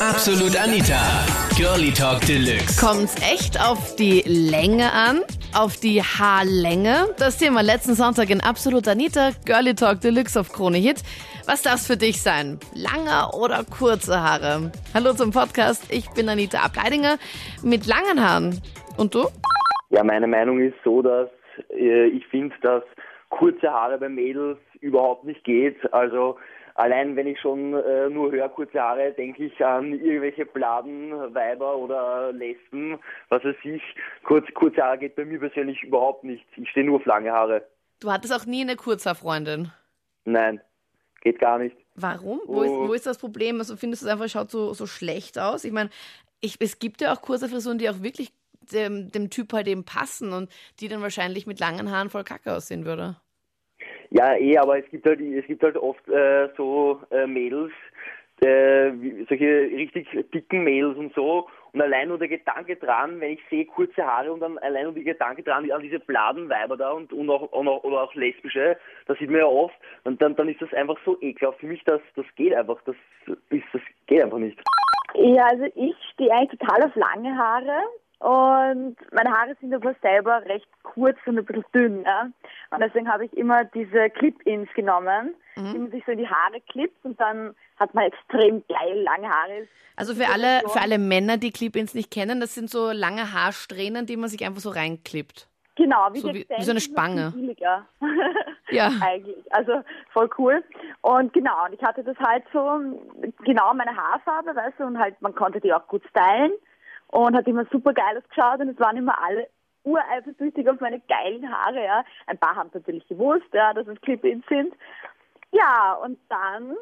Absolut Anita. Girlie Talk Deluxe. Kommt's echt auf die Länge an? Auf die Haarlänge? Das Thema letzten Sonntag in Absolut Anita, Girlie Talk Deluxe auf Krone Hit. Was darf für dich sein? Lange oder kurze Haare? Hallo zum Podcast. Ich bin Anita Ableidinger mit langen Haaren. Und du? Ja, meine Meinung ist so, dass äh, ich finde, dass kurze Haare bei Mädels überhaupt nicht geht. Also allein wenn ich schon äh, nur höre kurze Haare, denke ich an irgendwelche Bladen, Weiber oder Lesben, was weiß ich. Kurz, kurze Haare geht bei mir persönlich überhaupt nicht. Ich stehe nur auf lange Haare. Du hattest auch nie eine Kurzhaarfreundin. Nein, geht gar nicht. Warum? Wo, ist, wo ist das Problem? Also findest du es einfach, schaut so, so schlecht aus? Ich meine, ich, es gibt ja auch kurze Frisuren, die auch wirklich dem, dem Typ halt eben passen und die dann wahrscheinlich mit langen Haaren voll kacke aussehen würde. Ja, eh, aber es gibt halt, es gibt halt oft äh, so äh, Mädels, äh, solche richtig dicken Mädels und so. Und allein nur der Gedanke dran, wenn ich sehe kurze Haare und dann allein nur der Gedanke dran an diese Bladenweiber da und, und auch, und auch oder auch lesbische, das sieht man ja oft, und dann, dann ist das einfach so ekelhaft für mich, dass das geht einfach, das ist, das geht einfach nicht. Ja, also ich stehe eigentlich total auf lange Haare und meine Haare sind aber selber recht kurz und ein bisschen dünn. Ja? Und deswegen habe ich immer diese Clip-Ins genommen, die man sich so in die Haare klippt und dann hat man extrem geil lange Haare. Also für alle, für alle Männer, die Clip-Ins nicht kennen, das sind so lange Haarsträhnen, die man sich einfach so reinklippt. Genau, wie, So wie- wie so eine Spange. Ja. Eigentlich. Also voll cool. Und genau, und ich hatte das halt so, genau meine Haarfarbe, weißt du, und halt, man konnte die auch gut stylen und hat immer super geil ausgeschaut und es waren immer alle ureifersüchtig auf meine geilen Haare, ja. Ein paar haben natürlich gewusst, ja, dass es Clip-Ins sind. Ja, und dann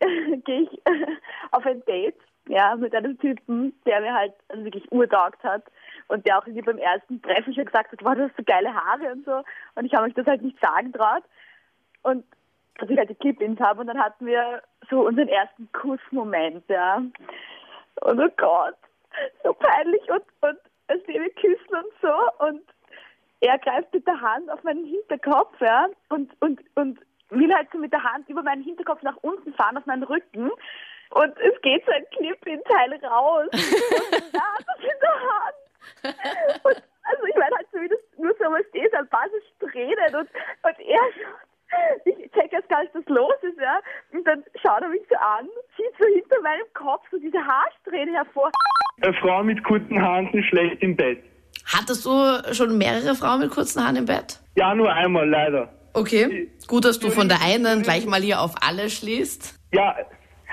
gehe ich auf ein Date, ja, mit einem Typen, der mir halt wirklich urtaugt hat und der auch irgendwie beim ersten Treffen schon gesagt hat, wow, du hast so geile Haare und so. Und ich habe mich das halt nicht sagen traut. Und dass ich halt die Clip-Ins habe und dann hatten wir so unseren ersten Kussmoment, ja. Und oh Gott, so peinlich und, und als wir küssen und so und er greift mit der Hand auf meinen Hinterkopf, ja, und, und, und will halt so mit der Hand über meinen Hinterkopf nach unten fahren auf meinen Rücken. Und es geht so ein Clip-In-Teil raus. und da hat das in der Hand. Und, also ich meine halt so, wie das nur so mal steht, ein paar Tränen und, und er ich check erst gar nicht, was los ist, ja. Und dann schaut er mich so an, zieht so hinter meinem Kopf so diese Haarsträhne hervor. Eine Frau mit kurzen Haaren sind schlecht im Bett. Hattest du schon mehrere Frauen mit kurzen Haaren im Bett? Ja, nur einmal leider. Okay. Gut, dass du von der einen gleich mal hier auf alle schließt. Ja,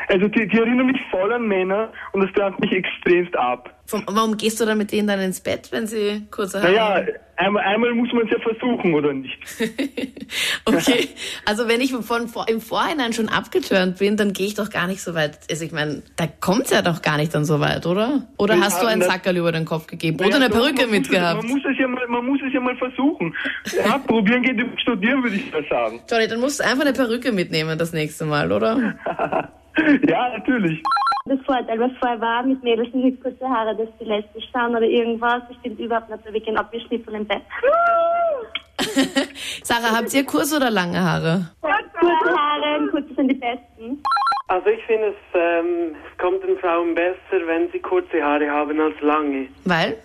also die, die erinnern mich voll an Männer und das turnt mich extremst ab. Vom, warum gehst du dann mit denen dann ins Bett, wenn sie kurze Haare Naja, haben? einmal, einmal muss man es ja versuchen, oder nicht? Okay, also wenn ich von, vor- im Vorhinein schon abgeturnt bin, dann gehe ich doch gar nicht so weit. Also ich meine, da kommt's ja doch gar nicht dann so weit, oder? Oder Wir hast du einen Sackerl über den Kopf gegeben? Oder Naja, eine doch, Perücke es- mitgehabt? Man muss, es ja mal, man muss es ja mal versuchen. Ja, probieren geht studieren, würde ich mal sagen. Johnny, dann musst du einfach eine Perücke mitnehmen das nächste Mal, oder? ja, natürlich. Das Vorteil, was vorher war, mit Mädels mit kurze Haare, dass die lesbisch sind oder irgendwas, das stimmt überhaupt nicht, wir gehen abgeschnitten im Bett. Sarah, habt ihr kurze oder lange Haare? Kurze Haare, kurze sind die besten. Also ich finde es, ähm, es kommt den Frauen besser, wenn sie kurze Haare haben als lange. Weil?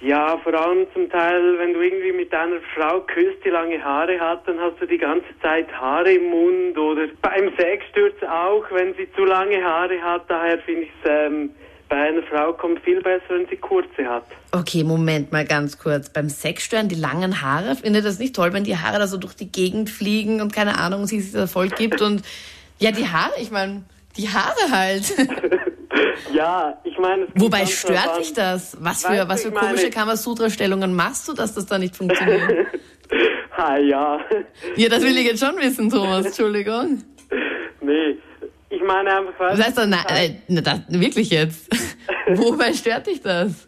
Ja, vor allem zum Teil, wenn du irgendwie mit einer Frau küsst, die lange Haare hat, dann hast du die ganze Zeit Haare im Mund oder beim Sexsturz auch, wenn sie zu lange Haare hat. Daher finde ich es, ähm, bei einer Frau kommt viel besser, wenn sie kurze hat. Okay, Moment mal ganz kurz. Beim Sexstören die langen Haare, findet das nicht toll, wenn die Haare da so durch die Gegend fliegen und keine Ahnung, sie sich da voll gibt und ja, die Haare, ich meine, die Haare halt. Ja, ich meine... Wobei stört dich das? Was für, was für komische Kamasutra-Stellungen machst du, dass das da nicht funktioniert? Ha, ja. ja, das will ich jetzt schon wissen, Thomas, Entschuldigung. nee, ich meine einfach... Was heißt das? Nein, äh, na, das, wirklich jetzt? Wobei stört dich das?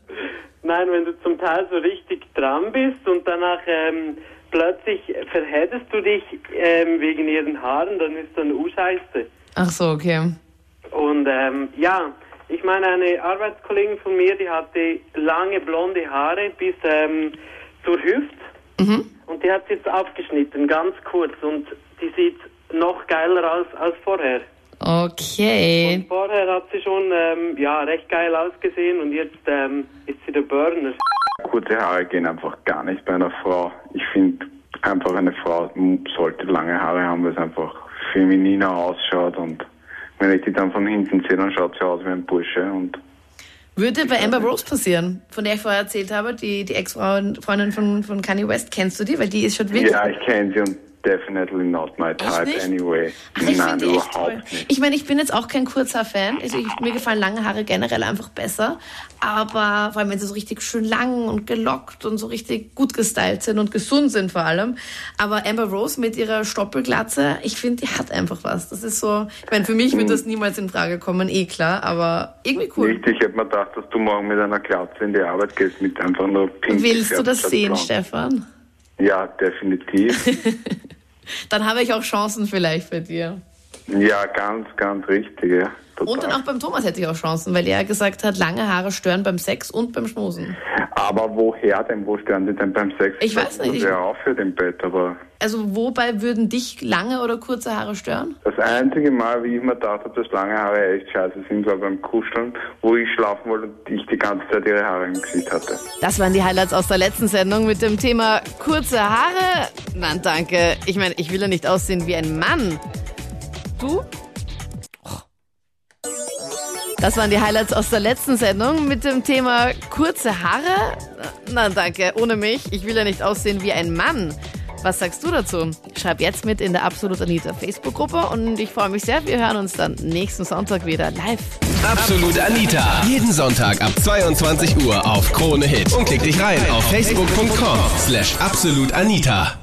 Nein, wenn du zum Teil so richtig dran bist und danach ähm, plötzlich verhättest du dich ähm, wegen ihren Haaren, dann ist dann U-Scheiße. Ach so, okay. Und ähm, ja, ich meine, eine Arbeitskollegin von mir, die hatte lange blonde Haare bis ähm, zur Hüfte und die hat sie jetzt abgeschnitten, ganz kurz und die sieht noch geiler aus als vorher. Okay. Und vorher hat sie schon ähm, ja, recht geil ausgesehen und jetzt ähm, ist sie der Burner. Kurze Haare gehen einfach gar nicht bei einer Frau. Ich finde einfach eine Frau sollte lange Haare haben, weil es einfach femininer ausschaut und wenn ich die dann von hinten sehe, dann schaut sie aus wie ein Bursche und Würde bei Amber Rose passieren, von der ich vorher erzählt habe, die, die Ex-Freundin von, von Kanye West. Kennst du die? Weil die ist schon wirklich. ja, ich kenne sie und definitely not my type nicht? anyway. Ach, ich Nein, überhaupt toll. nicht. Ich meine, ich bin jetzt auch kein kurzer Fan. Also ich, mir gefallen lange Haare generell einfach besser. Aber vor allem, wenn sie so richtig schön lang und gelockt und so richtig gut gestylt sind und gesund sind vor allem. Aber Amber Rose mit ihrer Stoppelglatze, ich finde, die hat einfach was. Das ist so, ich meine, für mich Hm. wird das niemals in Frage kommen, eh klar, aber irgendwie cool. Nicht, ich hätte mir gedacht, dass du morgen mit einer Glatze in die Arbeit gehst, mit einfach nur pink Willst du das sehen. Stefan? Ja, definitiv. Dann habe ich auch Chancen vielleicht bei dir. Ja, ganz, ganz richtig, ja. Total. Und dann auch beim Thomas hätte ich auch Chancen, weil er gesagt hat, lange Haare stören beim Sex und beim Schmusen. Aber woher denn? Wo stören die denn beim Sex? Ich weiß nicht, Das ja aufhört im Bett, aber Also wobei würden dich lange oder kurze Haare stören? das einzige Mal, wie ich mir gedacht habe, dass lange Haare echt scheiße sind, war beim Kuscheln, wo ich schlafen wollte und ich die ganze Zeit ihre Haare im Gesicht hatte. Das waren die Highlights aus der letzten Sendung mit dem Thema kurze Haare. Nein, danke. Ich meine, ich will ja nicht aussehen wie ein Mann. Du? Das waren die Highlights aus der letzten Sendung mit dem Thema kurze Haare. Nein, danke. Ohne mich. Ich will ja nicht aussehen wie ein Mann. Was sagst du dazu? Schreib jetzt mit in der Absolut Anita Facebook-Gruppe und ich freue mich sehr. Wir hören uns dann nächsten Sonntag wieder live. Absolut Anita. Jeden Sonntag ab 22 Uhr auf Krone Hit. Und klick dich rein auf facebook.com slash absolutanita.